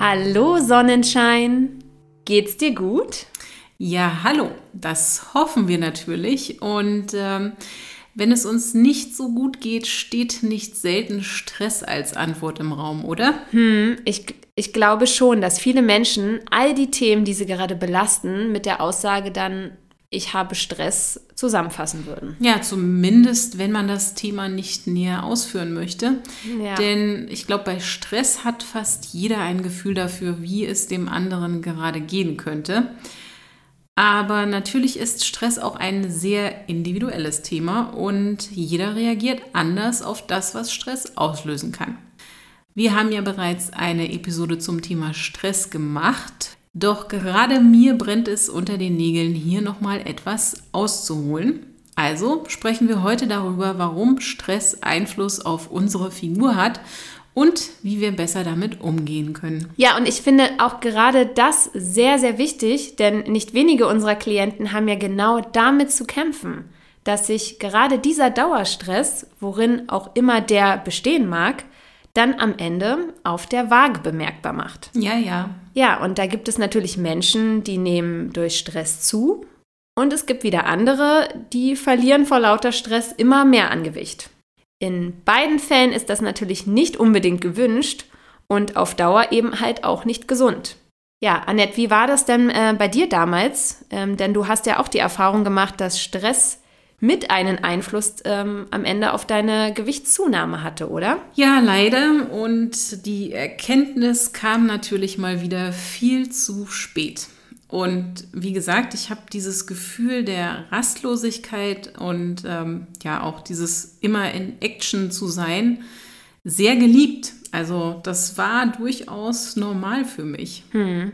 Hallo Sonnenschein, geht's dir gut? Ja, hallo, das hoffen wir natürlich. Und ähm, wenn es uns nicht so gut geht, steht nicht selten Stress als Antwort im Raum, oder? Hm, ich, ich glaube schon, dass viele Menschen all die Themen, die sie gerade belasten, mit der Aussage dann ich habe Stress zusammenfassen würden. Ja, zumindest, wenn man das Thema nicht näher ausführen möchte. Ja. Denn ich glaube, bei Stress hat fast jeder ein Gefühl dafür, wie es dem anderen gerade gehen könnte. Aber natürlich ist Stress auch ein sehr individuelles Thema und jeder reagiert anders auf das, was Stress auslösen kann. Wir haben ja bereits eine Episode zum Thema Stress gemacht. Doch gerade mir brennt es unter den Nägeln, hier nochmal etwas auszuholen. Also sprechen wir heute darüber, warum Stress Einfluss auf unsere Figur hat und wie wir besser damit umgehen können. Ja, und ich finde auch gerade das sehr, sehr wichtig, denn nicht wenige unserer Klienten haben ja genau damit zu kämpfen, dass sich gerade dieser Dauerstress, worin auch immer der bestehen mag, dann am Ende auf der Waage bemerkbar macht. Ja, ja. Ja, und da gibt es natürlich Menschen, die nehmen durch Stress zu und es gibt wieder andere, die verlieren vor lauter Stress immer mehr an Gewicht. In beiden Fällen ist das natürlich nicht unbedingt gewünscht und auf Dauer eben halt auch nicht gesund. Ja, Annette, wie war das denn äh, bei dir damals? Ähm, denn du hast ja auch die Erfahrung gemacht, dass Stress mit einen Einfluss ähm, am Ende auf deine Gewichtszunahme hatte, oder? Ja, leider. Und die Erkenntnis kam natürlich mal wieder viel zu spät. Und wie gesagt, ich habe dieses Gefühl der Rastlosigkeit und ähm, ja auch dieses immer in Action zu sein sehr geliebt. Also das war durchaus normal für mich. Hm.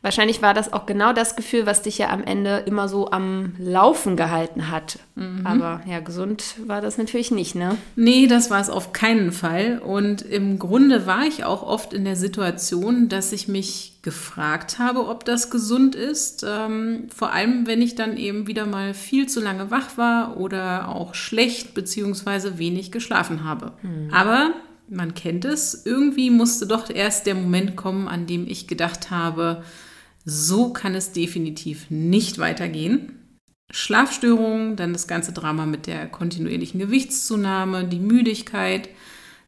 Wahrscheinlich war das auch genau das Gefühl, was dich ja am Ende immer so am Laufen gehalten hat. Mhm. Aber ja, gesund war das natürlich nicht, ne? Nee, das war es auf keinen Fall. Und im Grunde war ich auch oft in der Situation, dass ich mich gefragt habe, ob das gesund ist. Ähm, vor allem, wenn ich dann eben wieder mal viel zu lange wach war oder auch schlecht bzw. wenig geschlafen habe. Mhm. Aber man kennt es, irgendwie musste doch erst der Moment kommen, an dem ich gedacht habe, so kann es definitiv nicht weitergehen. Schlafstörungen, dann das ganze Drama mit der kontinuierlichen Gewichtszunahme, die Müdigkeit,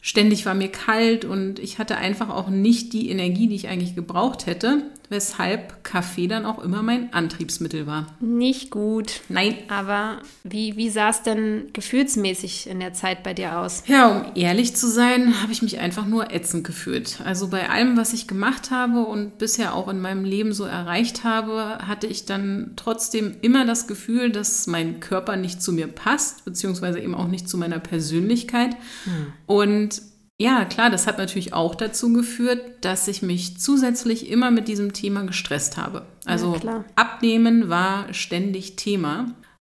Ständig war mir kalt und ich hatte einfach auch nicht die Energie, die ich eigentlich gebraucht hätte, weshalb Kaffee dann auch immer mein Antriebsmittel war. Nicht gut. Nein. Aber wie, wie sah es denn gefühlsmäßig in der Zeit bei dir aus? Ja, um ehrlich zu sein, habe ich mich einfach nur ätzend gefühlt. Also bei allem, was ich gemacht habe und bisher auch in meinem Leben so erreicht habe, hatte ich dann trotzdem immer das Gefühl, dass mein Körper nicht zu mir passt, beziehungsweise eben auch nicht zu meiner Persönlichkeit. Hm. Und ja, klar, das hat natürlich auch dazu geführt, dass ich mich zusätzlich immer mit diesem Thema gestresst habe. Also ja, Abnehmen war ständig Thema.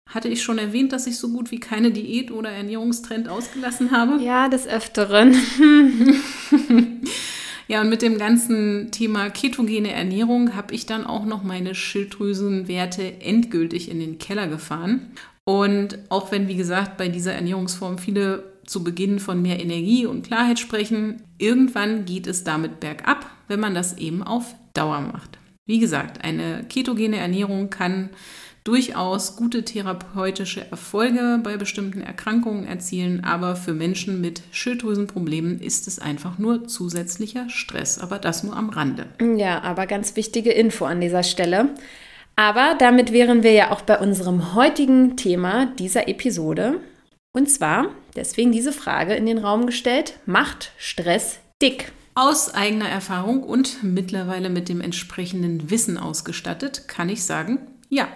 Hatte ich schon erwähnt, dass ich so gut wie keine Diät oder Ernährungstrend ausgelassen habe? Ja, des Öfteren. ja, und mit dem ganzen Thema ketogene Ernährung habe ich dann auch noch meine Schilddrüsenwerte endgültig in den Keller gefahren. Und auch wenn, wie gesagt, bei dieser Ernährungsform viele zu Beginn von mehr Energie und Klarheit sprechen. Irgendwann geht es damit bergab, wenn man das eben auf Dauer macht. Wie gesagt, eine ketogene Ernährung kann durchaus gute therapeutische Erfolge bei bestimmten Erkrankungen erzielen, aber für Menschen mit Schilddrüsenproblemen ist es einfach nur zusätzlicher Stress, aber das nur am Rande. Ja, aber ganz wichtige Info an dieser Stelle. Aber damit wären wir ja auch bei unserem heutigen Thema dieser Episode. Und zwar, deswegen diese Frage in den Raum gestellt, macht Stress dick? Aus eigener Erfahrung und mittlerweile mit dem entsprechenden Wissen ausgestattet, kann ich sagen, ja.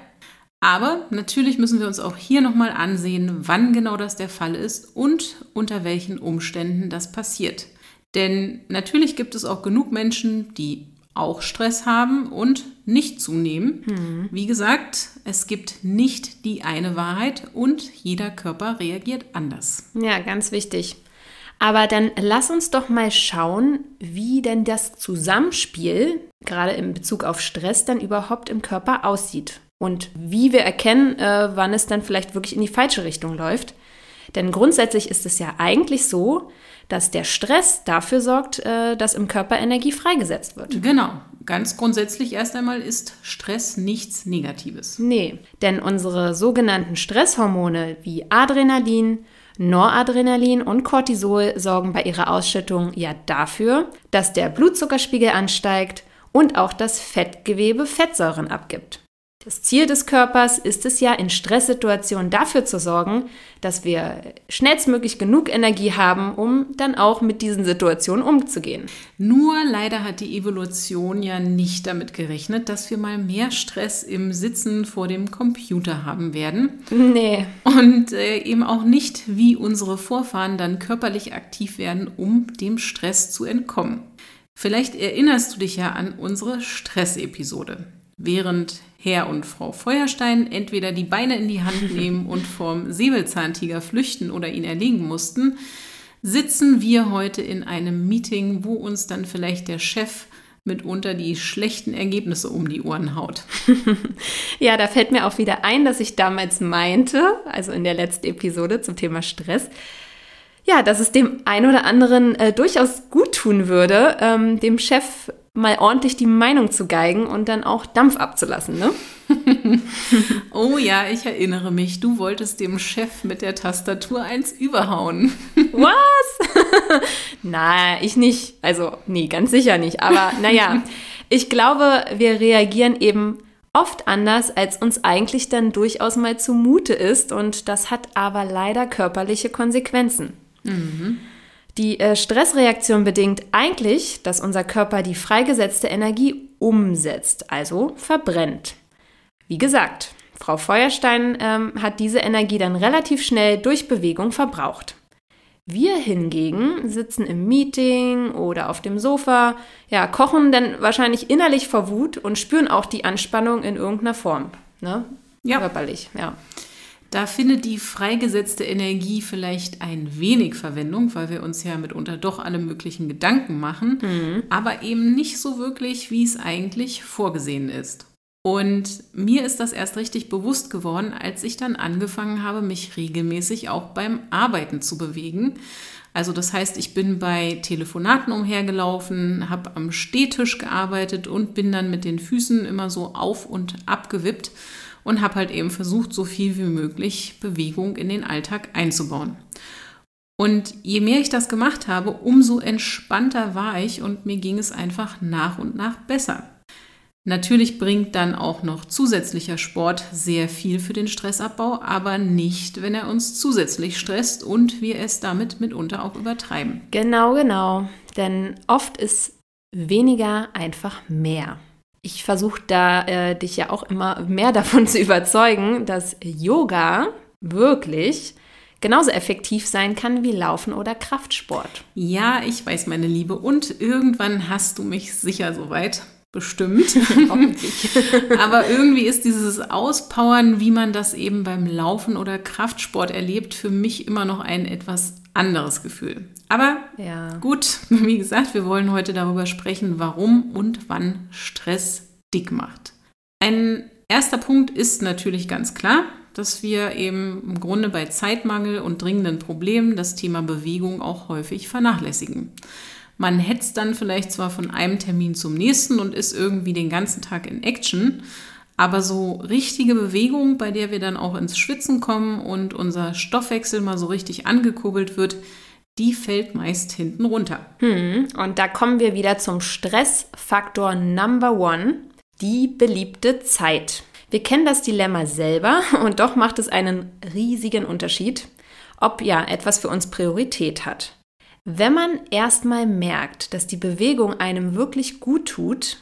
Aber natürlich müssen wir uns auch hier nochmal ansehen, wann genau das der Fall ist und unter welchen Umständen das passiert. Denn natürlich gibt es auch genug Menschen, die auch Stress haben und nicht zunehmen. Mhm. Wie gesagt, es gibt nicht die eine Wahrheit und jeder Körper reagiert anders. Ja, ganz wichtig. Aber dann lass uns doch mal schauen, wie denn das Zusammenspiel, gerade in Bezug auf Stress, dann überhaupt im Körper aussieht. Und wie wir erkennen, äh, wann es dann vielleicht wirklich in die falsche Richtung läuft. Denn grundsätzlich ist es ja eigentlich so, dass der Stress dafür sorgt, äh, dass im Körper Energie freigesetzt wird. Genau. Ganz grundsätzlich erst einmal ist Stress nichts Negatives. Nee, denn unsere sogenannten Stresshormone wie Adrenalin, Noradrenalin und Cortisol sorgen bei ihrer Ausschüttung ja dafür, dass der Blutzuckerspiegel ansteigt und auch das Fettgewebe Fettsäuren abgibt. Das Ziel des Körpers ist es ja, in Stresssituationen dafür zu sorgen, dass wir schnellstmöglich genug Energie haben, um dann auch mit diesen Situationen umzugehen. Nur leider hat die Evolution ja nicht damit gerechnet, dass wir mal mehr Stress im Sitzen vor dem Computer haben werden. Nee. Und äh, eben auch nicht, wie unsere Vorfahren dann körperlich aktiv werden, um dem Stress zu entkommen. Vielleicht erinnerst du dich ja an unsere Stressepisode. Während Herr und Frau Feuerstein entweder die Beine in die Hand nehmen und vom Säbelzahntiger flüchten oder ihn erlegen mussten, sitzen wir heute in einem Meeting, wo uns dann vielleicht der Chef mitunter die schlechten Ergebnisse um die Ohren haut. ja, da fällt mir auch wieder ein, dass ich damals meinte, also in der letzten Episode zum Thema Stress, ja, dass es dem einen oder anderen äh, durchaus gut tun würde, ähm, dem Chef mal ordentlich die Meinung zu geigen und dann auch Dampf abzulassen, ne? oh ja, ich erinnere mich. Du wolltest dem Chef mit der Tastatur eins überhauen. Was? Na, ich nicht. Also, nee, ganz sicher nicht. Aber naja, ich glaube, wir reagieren eben oft anders, als uns eigentlich dann durchaus mal zumute ist. Und das hat aber leider körperliche Konsequenzen. Mhm. Die äh, Stressreaktion bedingt eigentlich, dass unser Körper die freigesetzte Energie umsetzt, also verbrennt. Wie gesagt, Frau Feuerstein ähm, hat diese Energie dann relativ schnell durch Bewegung verbraucht. Wir hingegen sitzen im Meeting oder auf dem Sofa, ja, kochen dann wahrscheinlich innerlich vor Wut und spüren auch die Anspannung in irgendeiner Form. Ne? Ja. Körperlich, ja. Da findet die freigesetzte Energie vielleicht ein wenig Verwendung, weil wir uns ja mitunter doch alle möglichen Gedanken machen, mhm. aber eben nicht so wirklich, wie es eigentlich vorgesehen ist. Und mir ist das erst richtig bewusst geworden, als ich dann angefangen habe, mich regelmäßig auch beim Arbeiten zu bewegen. Also das heißt, ich bin bei Telefonaten umhergelaufen, habe am Stehtisch gearbeitet und bin dann mit den Füßen immer so auf und ab gewippt und habe halt eben versucht, so viel wie möglich Bewegung in den Alltag einzubauen. Und je mehr ich das gemacht habe, umso entspannter war ich und mir ging es einfach nach und nach besser. Natürlich bringt dann auch noch zusätzlicher Sport sehr viel für den Stressabbau, aber nicht, wenn er uns zusätzlich stresst und wir es damit mitunter auch übertreiben. Genau, genau. Denn oft ist weniger einfach mehr. Ich versuche da äh, dich ja auch immer mehr davon zu überzeugen, dass Yoga wirklich genauso effektiv sein kann wie Laufen oder Kraftsport. Ja, ich weiß, meine Liebe. Und irgendwann hast du mich sicher soweit. Bestimmt. Aber irgendwie ist dieses Auspowern, wie man das eben beim Laufen oder Kraftsport erlebt, für mich immer noch ein etwas anderes Gefühl. Aber ja. gut, wie gesagt, wir wollen heute darüber sprechen, warum und wann Stress dick macht. Ein erster Punkt ist natürlich ganz klar, dass wir eben im Grunde bei Zeitmangel und dringenden Problemen das Thema Bewegung auch häufig vernachlässigen. Man hetzt dann vielleicht zwar von einem Termin zum nächsten und ist irgendwie den ganzen Tag in Action, aber so richtige Bewegung, bei der wir dann auch ins Schwitzen kommen und unser Stoffwechsel mal so richtig angekurbelt wird, die fällt meist hinten runter. Hm, und da kommen wir wieder zum Stressfaktor Number One, die beliebte Zeit. Wir kennen das Dilemma selber und doch macht es einen riesigen Unterschied, ob ja etwas für uns Priorität hat. Wenn man erstmal merkt, dass die Bewegung einem wirklich gut tut,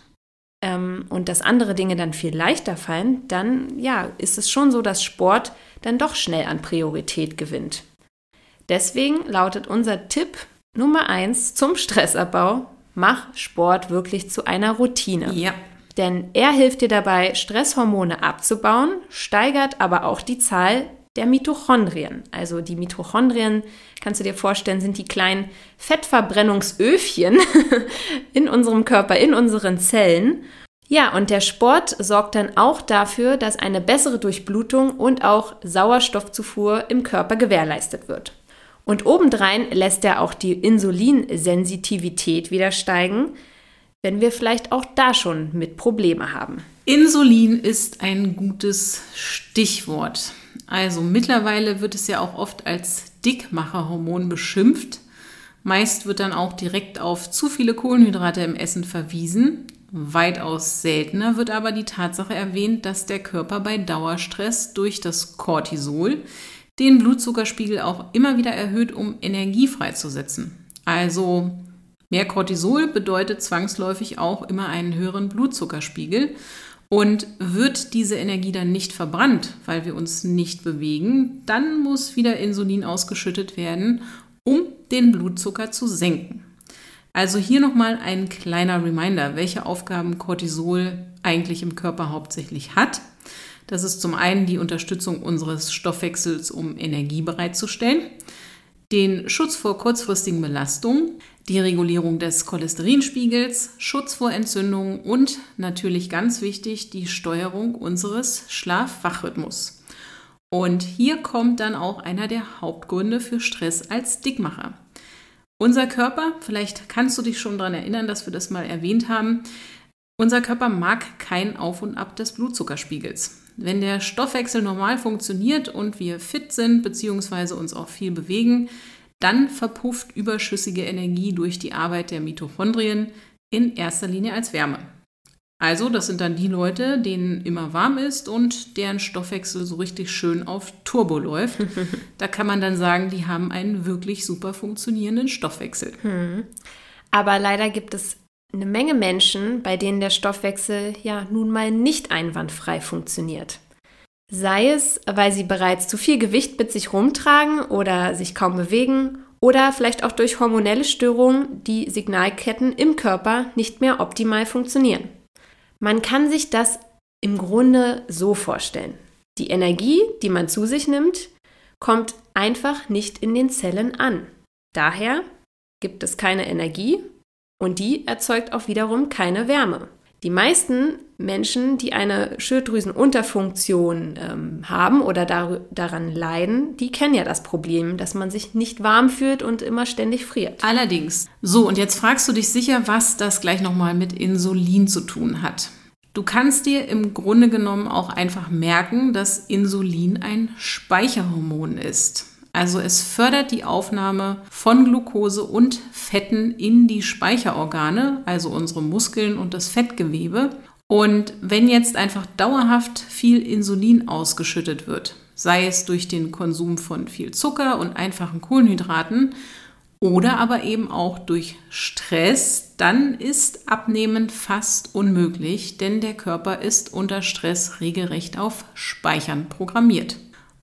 ähm, und dass andere Dinge dann viel leichter fallen, dann ja, ist es schon so, dass Sport dann doch schnell an Priorität gewinnt. Deswegen lautet unser Tipp Nummer eins zum Stressabbau: Mach Sport wirklich zu einer Routine. Ja. Denn er hilft dir dabei, Stresshormone abzubauen, steigert aber auch die Zahl der Mitochondrien. Also die Mitochondrien, kannst du dir vorstellen, sind die kleinen Fettverbrennungsöfchen in unserem Körper, in unseren Zellen. Ja, und der Sport sorgt dann auch dafür, dass eine bessere Durchblutung und auch Sauerstoffzufuhr im Körper gewährleistet wird. Und obendrein lässt er auch die Insulinsensitivität wieder steigen, wenn wir vielleicht auch da schon mit Probleme haben. Insulin ist ein gutes Stichwort. Also mittlerweile wird es ja auch oft als Dickmacherhormon beschimpft. Meist wird dann auch direkt auf zu viele Kohlenhydrate im Essen verwiesen. Weitaus seltener wird aber die Tatsache erwähnt, dass der Körper bei Dauerstress durch das Cortisol den Blutzuckerspiegel auch immer wieder erhöht, um Energie freizusetzen. Also mehr Cortisol bedeutet zwangsläufig auch immer einen höheren Blutzuckerspiegel. Und wird diese Energie dann nicht verbrannt, weil wir uns nicht bewegen, dann muss wieder Insulin ausgeschüttet werden, um den Blutzucker zu senken. Also hier nochmal ein kleiner Reminder, welche Aufgaben Cortisol eigentlich im Körper hauptsächlich hat. Das ist zum einen die Unterstützung unseres Stoffwechsels, um Energie bereitzustellen, den Schutz vor kurzfristigen Belastungen, die Regulierung des Cholesterinspiegels, Schutz vor Entzündungen und natürlich ganz wichtig die Steuerung unseres Schlaf-Wach-Rhythmus. Und hier kommt dann auch einer der Hauptgründe für Stress als Dickmacher. Unser Körper, vielleicht kannst du dich schon daran erinnern, dass wir das mal erwähnt haben, unser Körper mag kein Auf und Ab des Blutzuckerspiegels. Wenn der Stoffwechsel normal funktioniert und wir fit sind bzw. uns auch viel bewegen, dann verpufft überschüssige Energie durch die Arbeit der Mitochondrien in erster Linie als Wärme. Also, das sind dann die Leute, denen immer warm ist und deren Stoffwechsel so richtig schön auf Turbo läuft. da kann man dann sagen, die haben einen wirklich super funktionierenden Stoffwechsel. Hm. Aber leider gibt es eine Menge Menschen, bei denen der Stoffwechsel ja nun mal nicht einwandfrei funktioniert. Sei es, weil sie bereits zu viel Gewicht mit sich rumtragen oder sich kaum bewegen oder vielleicht auch durch hormonelle Störungen die Signalketten im Körper nicht mehr optimal funktionieren. Man kann sich das im Grunde so vorstellen. Die Energie, die man zu sich nimmt, kommt einfach nicht in den Zellen an. Daher gibt es keine Energie und die erzeugt auch wiederum keine Wärme. Die meisten Menschen, die eine Schilddrüsenunterfunktion ähm, haben oder dar daran leiden, die kennen ja das Problem, dass man sich nicht warm fühlt und immer ständig friert. Allerdings. So, und jetzt fragst du dich sicher, was das gleich nochmal mit Insulin zu tun hat. Du kannst dir im Grunde genommen auch einfach merken, dass Insulin ein Speicherhormon ist. Also es fördert die Aufnahme von Glucose und Fetten in die Speicherorgane, also unsere Muskeln und das Fettgewebe. Und wenn jetzt einfach dauerhaft viel Insulin ausgeschüttet wird, sei es durch den Konsum von viel Zucker und einfachen Kohlenhydraten oder aber eben auch durch Stress, dann ist Abnehmen fast unmöglich, denn der Körper ist unter Stress regelrecht auf Speichern programmiert.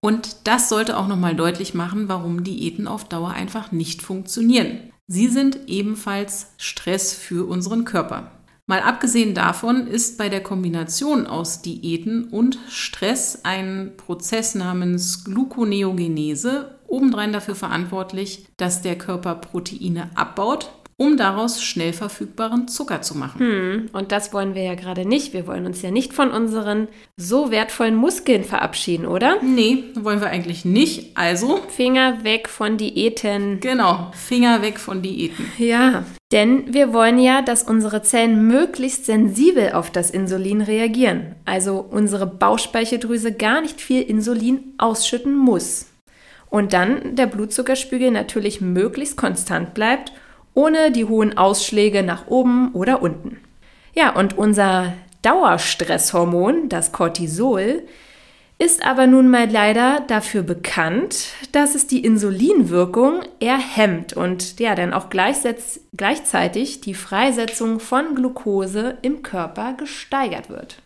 Und das sollte auch nochmal deutlich machen, warum Diäten auf Dauer einfach nicht funktionieren. Sie sind ebenfalls Stress für unseren Körper. Mal abgesehen davon ist bei der Kombination aus Diäten und Stress ein Prozess namens Gluconeogenese obendrein dafür verantwortlich, dass der Körper Proteine abbaut um daraus schnell verfügbaren Zucker zu machen. Hm, und das wollen wir ja gerade nicht. Wir wollen uns ja nicht von unseren so wertvollen Muskeln verabschieden, oder? Nee, wollen wir eigentlich nicht. Also. Finger weg von Diäten. Genau, Finger weg von Diäten. Ja, denn wir wollen ja, dass unsere Zellen möglichst sensibel auf das Insulin reagieren. Also unsere Bauchspeicheldrüse gar nicht viel Insulin ausschütten muss. Und dann der Blutzuckerspiegel natürlich möglichst konstant bleibt ohne die hohen Ausschläge nach oben oder unten. Ja, und unser Dauerstresshormon, das Cortisol, ist aber nun mal leider dafür bekannt, dass es die Insulinwirkung eher hemmt und ja dann auch gleichzeitig die Freisetzung von Glucose im Körper gesteigert wird.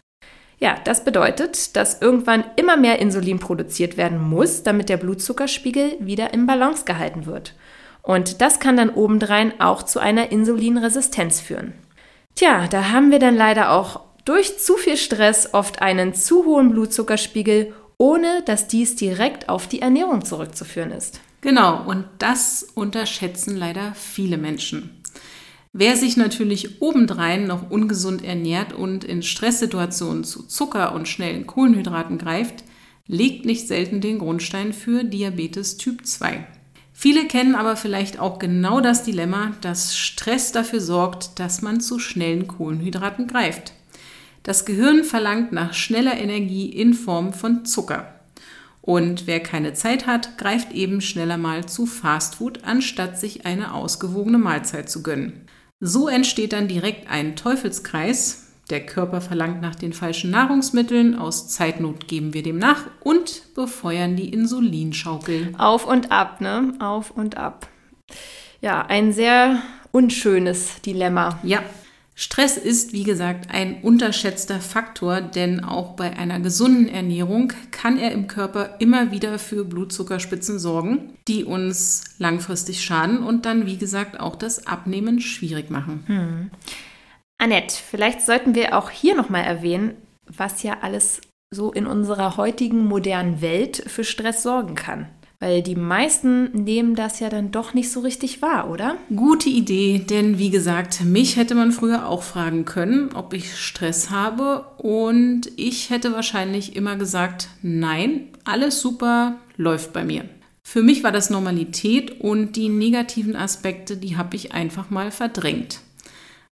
Ja, das bedeutet, dass irgendwann immer mehr Insulin produziert werden muss, damit der Blutzuckerspiegel wieder im Balance gehalten wird. Und das kann dann obendrein auch zu einer Insulinresistenz führen. Tja, da haben wir dann leider auch durch zu viel Stress oft einen zu hohen Blutzuckerspiegel, ohne dass dies direkt auf die Ernährung zurückzuführen ist. Genau, und das unterschätzen leider viele Menschen. Wer sich natürlich obendrein noch ungesund ernährt und in Stresssituationen zu Zucker und schnellen Kohlenhydraten greift, legt nicht selten den Grundstein für Diabetes Typ 2. Viele kennen aber vielleicht auch genau das Dilemma, dass Stress dafür sorgt, dass man zu schnellen Kohlenhydraten greift. Das Gehirn verlangt nach schneller Energie in Form von Zucker. Und wer keine Zeit hat, greift eben schneller mal zu Fastfood, anstatt sich eine ausgewogene Mahlzeit zu gönnen. So entsteht dann direkt ein Teufelskreis. Der Körper verlangt nach den falschen Nahrungsmitteln, aus Zeitnot geben wir dem nach und befeuern die Insulinschaukel. Auf und ab, ne? Auf und ab. Ja, ein sehr unschönes Dilemma. Ja, Stress ist, wie gesagt, ein unterschätzter Faktor, denn auch bei einer gesunden Ernährung kann er im Körper immer wieder für Blutzuckerspitzen sorgen, die uns langfristig schaden und dann, wie gesagt, auch das Abnehmen schwierig machen. Hm. Annette, vielleicht sollten wir auch hier nochmal erwähnen, was ja alles so in unserer heutigen modernen Welt für Stress sorgen kann. Weil die meisten nehmen das ja dann doch nicht so richtig wahr, oder? Gute Idee, denn wie gesagt, mich hätte man früher auch fragen können, ob ich Stress habe. Und ich hätte wahrscheinlich immer gesagt, nein, alles super, läuft bei mir. Für mich war das Normalität und die negativen Aspekte, die habe ich einfach mal verdrängt.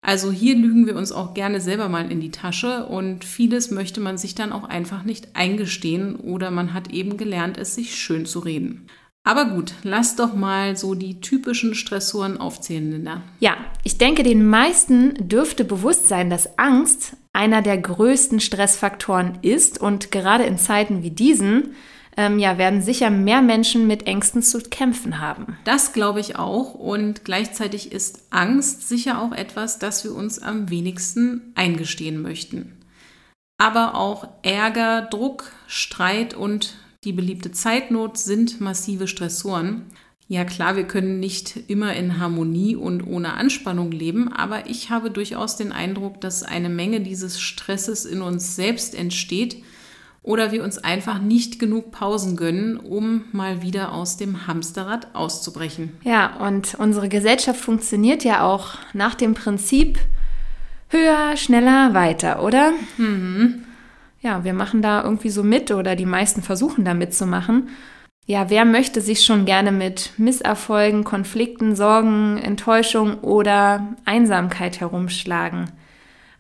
Also hier lügen wir uns auch gerne selber mal in die Tasche und vieles möchte man sich dann auch einfach nicht eingestehen oder man hat eben gelernt, es sich schön zu reden. Aber gut, lass doch mal so die typischen Stressoren aufzählen, Linda. Ja, ich denke, den meisten dürfte bewusst sein, dass Angst einer der größten Stressfaktoren ist und gerade in Zeiten wie diesen ähm, ja, werden sicher mehr Menschen mit Ängsten zu kämpfen haben. Das glaube ich auch. Und gleichzeitig ist Angst sicher auch etwas, das wir uns am wenigsten eingestehen möchten. Aber auch Ärger, Druck, Streit und die beliebte Zeitnot sind massive Stressoren. Ja klar, wir können nicht immer in Harmonie und ohne Anspannung leben, aber ich habe durchaus den Eindruck, dass eine Menge dieses Stresses in uns selbst entsteht, oder wir uns einfach nicht genug Pausen gönnen, um mal wieder aus dem Hamsterrad auszubrechen. Ja, und unsere Gesellschaft funktioniert ja auch nach dem Prinzip höher, schneller, weiter, oder? Mhm. Ja, wir machen da irgendwie so mit oder die meisten versuchen da mitzumachen. Ja, wer möchte sich schon gerne mit Misserfolgen, Konflikten, Sorgen, Enttäuschung oder Einsamkeit herumschlagen?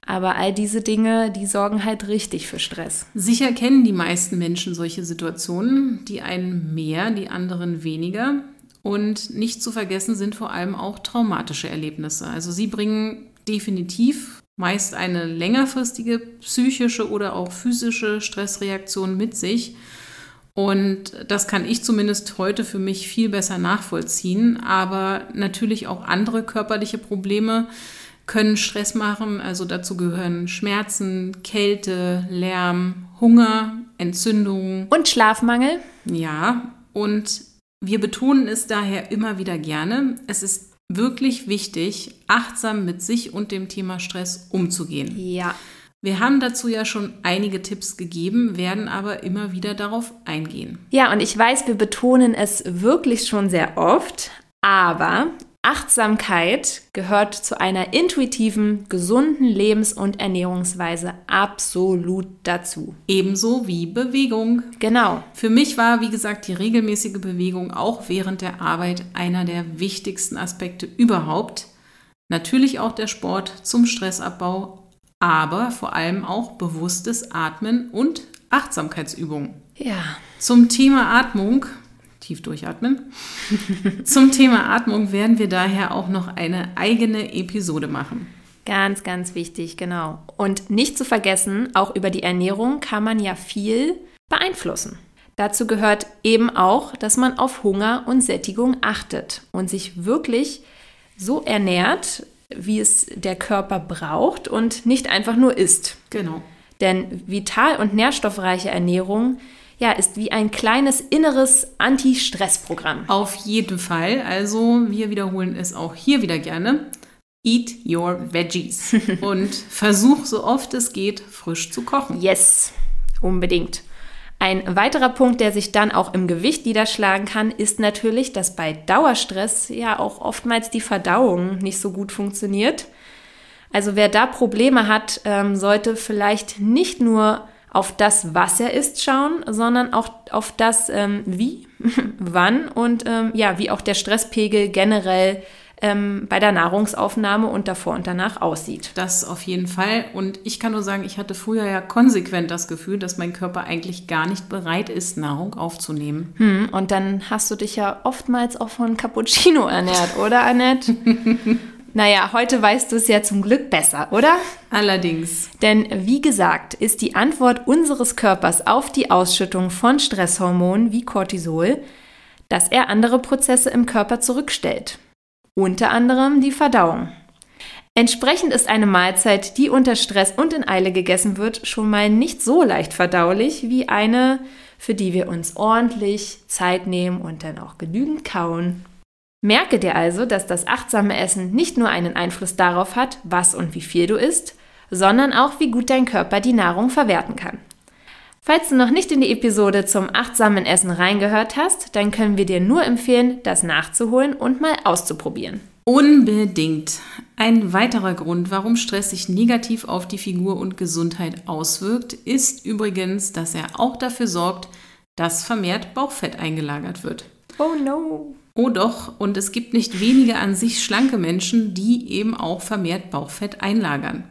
Aber all diese Dinge, die sorgen halt richtig für Stress. Sicher kennen die meisten Menschen solche Situationen, die einen mehr, die anderen weniger. Und nicht zu vergessen sind vor allem auch traumatische Erlebnisse. Also sie bringen definitiv meist eine längerfristige psychische oder auch physische Stressreaktion mit sich. Und das kann ich zumindest heute für mich viel besser nachvollziehen. Aber natürlich auch andere körperliche Probleme können Stress machen. Also dazu gehören Schmerzen, Kälte, Lärm, Hunger, Entzündungen. Und Schlafmangel? Ja, und wir betonen es daher immer wieder gerne. Es ist wirklich wichtig, achtsam mit sich und dem Thema Stress umzugehen. Ja. Wir haben dazu ja schon einige Tipps gegeben, werden aber immer wieder darauf eingehen. Ja, und ich weiß, wir betonen es wirklich schon sehr oft, aber Achtsamkeit gehört zu einer intuitiven, gesunden Lebens- und Ernährungsweise absolut dazu. Ebenso wie Bewegung. Genau. Für mich war, wie gesagt, die regelmäßige Bewegung auch während der Arbeit einer der wichtigsten Aspekte überhaupt. Natürlich auch der Sport zum Stressabbau, aber vor allem auch bewusstes Atmen und Achtsamkeitsübungen. Ja. Zum Thema Atmung tief durchatmen. Zum Thema Atmung werden wir daher auch noch eine eigene Episode machen. Ganz, ganz wichtig, genau. Und nicht zu vergessen, auch über die Ernährung kann man ja viel beeinflussen. Dazu gehört eben auch, dass man auf Hunger und Sättigung achtet und sich wirklich so ernährt, wie es der Körper braucht und nicht einfach nur isst. Genau. Denn vital und nährstoffreiche Ernährung ja, ist wie ein kleines inneres Anti-Stress-Programm. Auf jeden Fall. Also wir wiederholen es auch hier wieder gerne. Eat your veggies und versuch so oft es geht, frisch zu kochen. Yes, unbedingt. Ein weiterer Punkt, der sich dann auch im Gewicht niederschlagen kann, ist natürlich, dass bei Dauerstress ja auch oftmals die Verdauung nicht so gut funktioniert. Also wer da Probleme hat, ähm, sollte vielleicht nicht nur auf das, was er isst, schauen, sondern auch auf das, ähm, wie, wann und ähm, ja, wie auch der Stresspegel generell ähm, bei der Nahrungsaufnahme und davor und danach aussieht. Das auf jeden Fall. Und ich kann nur sagen, ich hatte früher ja konsequent das Gefühl, dass mein Körper eigentlich gar nicht bereit ist, Nahrung aufzunehmen. Hm, und dann hast du dich ja oftmals auch von Cappuccino ernährt, oder Annette? Naja, heute weißt du es ja zum Glück besser, oder? Allerdings. Denn wie gesagt, ist die Antwort unseres Körpers auf die Ausschüttung von Stresshormonen wie Cortisol, dass er andere Prozesse im Körper zurückstellt unter anderem die Verdauung. Entsprechend ist eine Mahlzeit, die unter Stress und in Eile gegessen wird, schon mal nicht so leicht verdaulich wie eine, für die wir uns ordentlich Zeit nehmen und dann auch genügend kauen. Merke dir also, dass das achtsame Essen nicht nur einen Einfluss darauf hat, was und wie viel du isst, sondern auch, wie gut dein Körper die Nahrung verwerten kann. Falls du noch nicht in die Episode zum achtsamen Essen reingehört hast, dann können wir dir nur empfehlen, das nachzuholen und mal auszuprobieren. Unbedingt. Ein weiterer Grund, warum Stress sich negativ auf die Figur und Gesundheit auswirkt, ist übrigens, dass er auch dafür sorgt, dass vermehrt Bauchfett eingelagert wird. Oh no. Oh doch, und es gibt nicht wenige an sich schlanke Menschen, die eben auch vermehrt Bauchfett einlagern.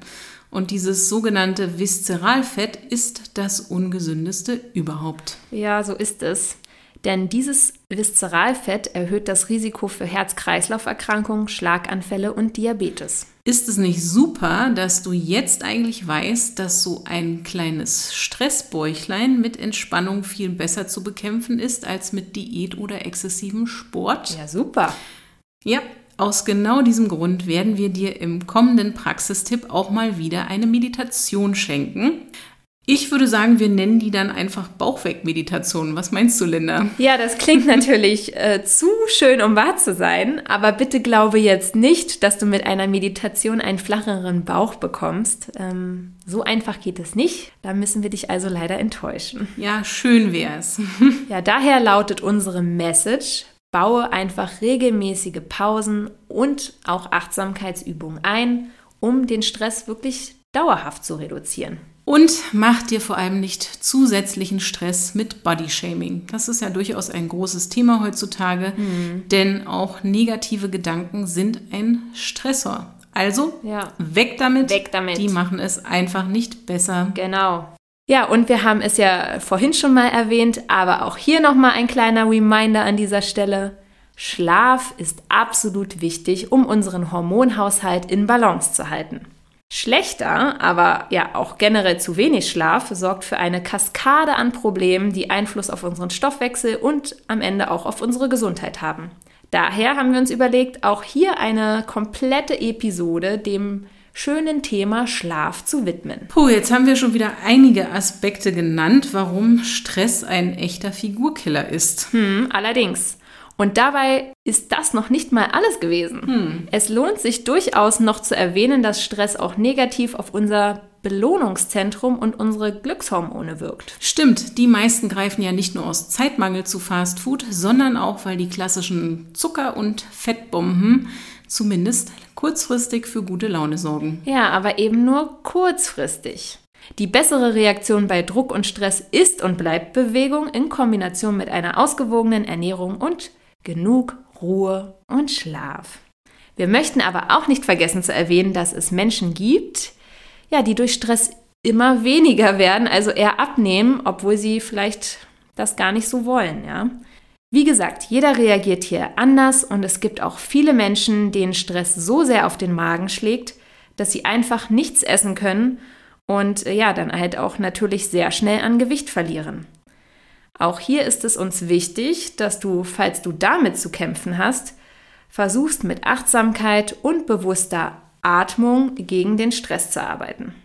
Und dieses sogenannte Viszeralfett ist das ungesündeste überhaupt. Ja, so ist es. Denn dieses Viszeralfett erhöht das Risiko für Herz-Kreislauf-Erkrankungen, Schlaganfälle und Diabetes. Ist es nicht super, dass du jetzt eigentlich weißt, dass so ein kleines Stressbäuchlein mit Entspannung viel besser zu bekämpfen ist als mit Diät oder exzessivem Sport? Ja, super. Ja, aus genau diesem Grund werden wir dir im kommenden Praxistipp auch mal wieder eine Meditation schenken. Ich würde sagen, wir nennen die dann einfach Bauchweg-Meditation. Was meinst du, Linda? Ja, das klingt natürlich äh, zu schön, um wahr zu sein. Aber bitte glaube jetzt nicht, dass du mit einer Meditation einen flacheren Bauch bekommst. Ähm, so einfach geht es nicht. Da müssen wir dich also leider enttäuschen. Ja, schön wär's. ja, daher lautet unsere Message: Baue einfach regelmäßige Pausen und auch Achtsamkeitsübungen ein, um den Stress wirklich dauerhaft zu reduzieren. Und mach dir vor allem nicht zusätzlichen Stress mit Bodyshaming. Das ist ja durchaus ein großes Thema heutzutage, mhm. denn auch negative Gedanken sind ein Stressor. Also ja. weg damit. Weg damit. Die machen es einfach nicht besser. Genau. Ja, und wir haben es ja vorhin schon mal erwähnt, aber auch hier nochmal ein kleiner Reminder an dieser Stelle. Schlaf ist absolut wichtig, um unseren Hormonhaushalt in Balance zu halten. Schlechter, aber ja auch generell zu wenig Schlaf sorgt für eine Kaskade an Problemen, die Einfluss auf unseren Stoffwechsel und am Ende auch auf unsere Gesundheit haben. Daher haben wir uns überlegt, auch hier eine komplette Episode dem schönen Thema Schlaf zu widmen. Puh, jetzt haben wir schon wieder einige Aspekte genannt, warum Stress ein echter Figurkiller ist. Hm, allerdings. Und dabei ist das noch nicht mal alles gewesen. Hm. Es lohnt sich durchaus noch zu erwähnen, dass Stress auch negativ auf unser Belohnungszentrum und unsere Glückshormone wirkt. Stimmt, die meisten greifen ja nicht nur aus Zeitmangel zu Fastfood, sondern auch, weil die klassischen Zucker- und Fettbomben zumindest kurzfristig für gute Laune sorgen. Ja, aber eben nur kurzfristig. Die bessere Reaktion bei Druck und Stress ist und bleibt Bewegung in Kombination mit einer ausgewogenen Ernährung und genug Ruhe und Schlaf. Wir möchten aber auch nicht vergessen zu erwähnen, dass es Menschen gibt, ja, die durch Stress immer weniger werden, also eher abnehmen, obwohl sie vielleicht das gar nicht so wollen, ja. Wie gesagt, jeder reagiert hier anders und es gibt auch viele Menschen, denen Stress so sehr auf den Magen schlägt, dass sie einfach nichts essen können und äh, ja, dann halt auch natürlich sehr schnell an Gewicht verlieren. Auch hier ist es uns wichtig, dass du, falls du damit zu kämpfen hast, versuchst mit Achtsamkeit und bewusster Atmung gegen den Stress zu arbeiten.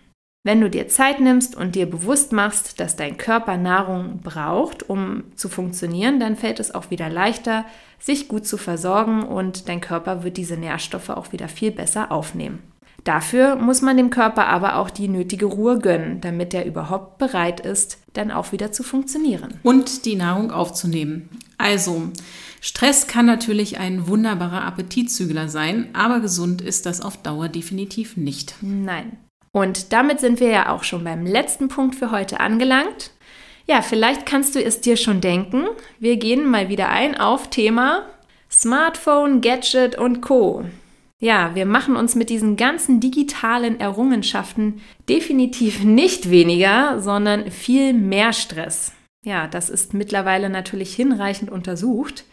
Wenn du dir Zeit nimmst und dir bewusst machst, dass dein Körper Nahrung braucht, um zu funktionieren, dann fällt es auch wieder leichter, sich gut zu versorgen und dein Körper wird diese Nährstoffe auch wieder viel besser aufnehmen. Dafür muss man dem Körper aber auch die nötige Ruhe gönnen, damit er überhaupt bereit ist, dann auch wieder zu funktionieren. Und die Nahrung aufzunehmen. Also, Stress kann natürlich ein wunderbarer Appetitzügler sein, aber gesund ist das auf Dauer definitiv nicht. Nein. Und damit sind wir ja auch schon beim letzten Punkt für heute angelangt. Ja, vielleicht kannst du es dir schon denken. Wir gehen mal wieder ein auf Thema Smartphone, Gadget und Co. Ja, wir machen uns mit diesen ganzen digitalen Errungenschaften definitiv nicht weniger, sondern viel mehr Stress. Ja, das ist mittlerweile natürlich hinreichend untersucht.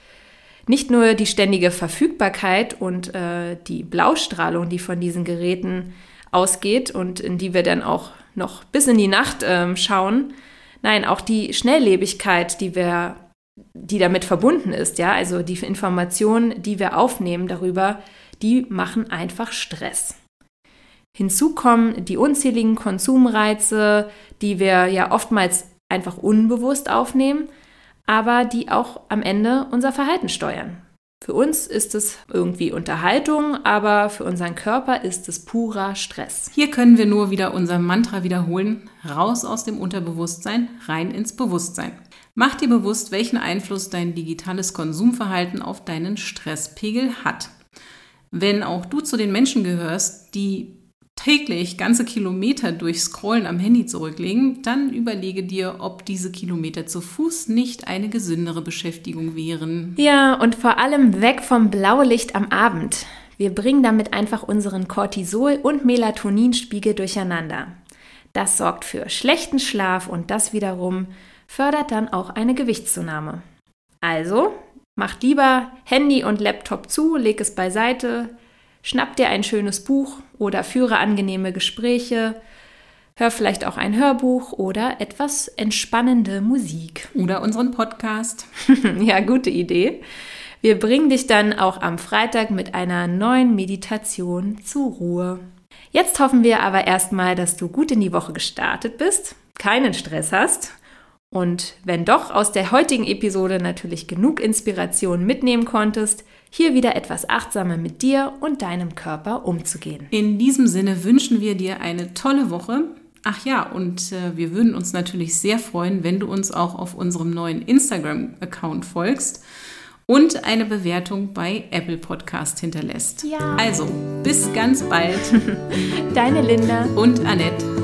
Nicht nur die ständige Verfügbarkeit und äh, die Blaustrahlung, die von diesen Geräten ausgeht und in die wir dann auch noch bis in die Nacht ähm, schauen. Nein, auch die Schnelllebigkeit, die wir, die damit verbunden ist, ja, also die Informationen, die wir aufnehmen darüber, die machen einfach Stress. Hinzu kommen die unzähligen Konsumreize, die wir ja oftmals einfach unbewusst aufnehmen, aber die auch am Ende unser Verhalten steuern. Für uns ist es irgendwie Unterhaltung, aber für unseren Körper ist es purer Stress. Hier können wir nur wieder unser Mantra wiederholen. Raus aus dem Unterbewusstsein, rein ins Bewusstsein. Mach dir bewusst, welchen Einfluss dein digitales Konsumverhalten auf deinen Stresspegel hat. Wenn auch du zu den Menschen gehörst, die täglich ganze Kilometer durch Scrollen am Handy zurücklegen, dann überlege dir, ob diese Kilometer zu Fuß nicht eine gesündere Beschäftigung wären. Ja, und vor allem weg vom Blaulicht am Abend. Wir bringen damit einfach unseren Cortisol- und Melatoninspiegel durcheinander. Das sorgt für schlechten Schlaf und das wiederum fördert dann auch eine Gewichtszunahme. Also, mach lieber Handy und Laptop zu, leg es beiseite, Schnapp dir ein schönes Buch oder führe angenehme Gespräche. Hör vielleicht auch ein Hörbuch oder etwas entspannende Musik. Oder unseren Podcast. ja, gute Idee. Wir bringen dich dann auch am Freitag mit einer neuen Meditation zur Ruhe. Jetzt hoffen wir aber erstmal, dass du gut in die Woche gestartet bist, keinen Stress hast und wenn doch aus der heutigen Episode natürlich genug Inspiration mitnehmen konntest, hier wieder etwas achtsamer mit dir und deinem Körper umzugehen. In diesem Sinne wünschen wir dir eine tolle Woche. Ach ja, und äh, wir würden uns natürlich sehr freuen, wenn du uns auch auf unserem neuen Instagram-Account folgst und eine Bewertung bei Apple Podcast hinterlässt. Ja. Also, bis ganz bald. Deine Linda und Annette.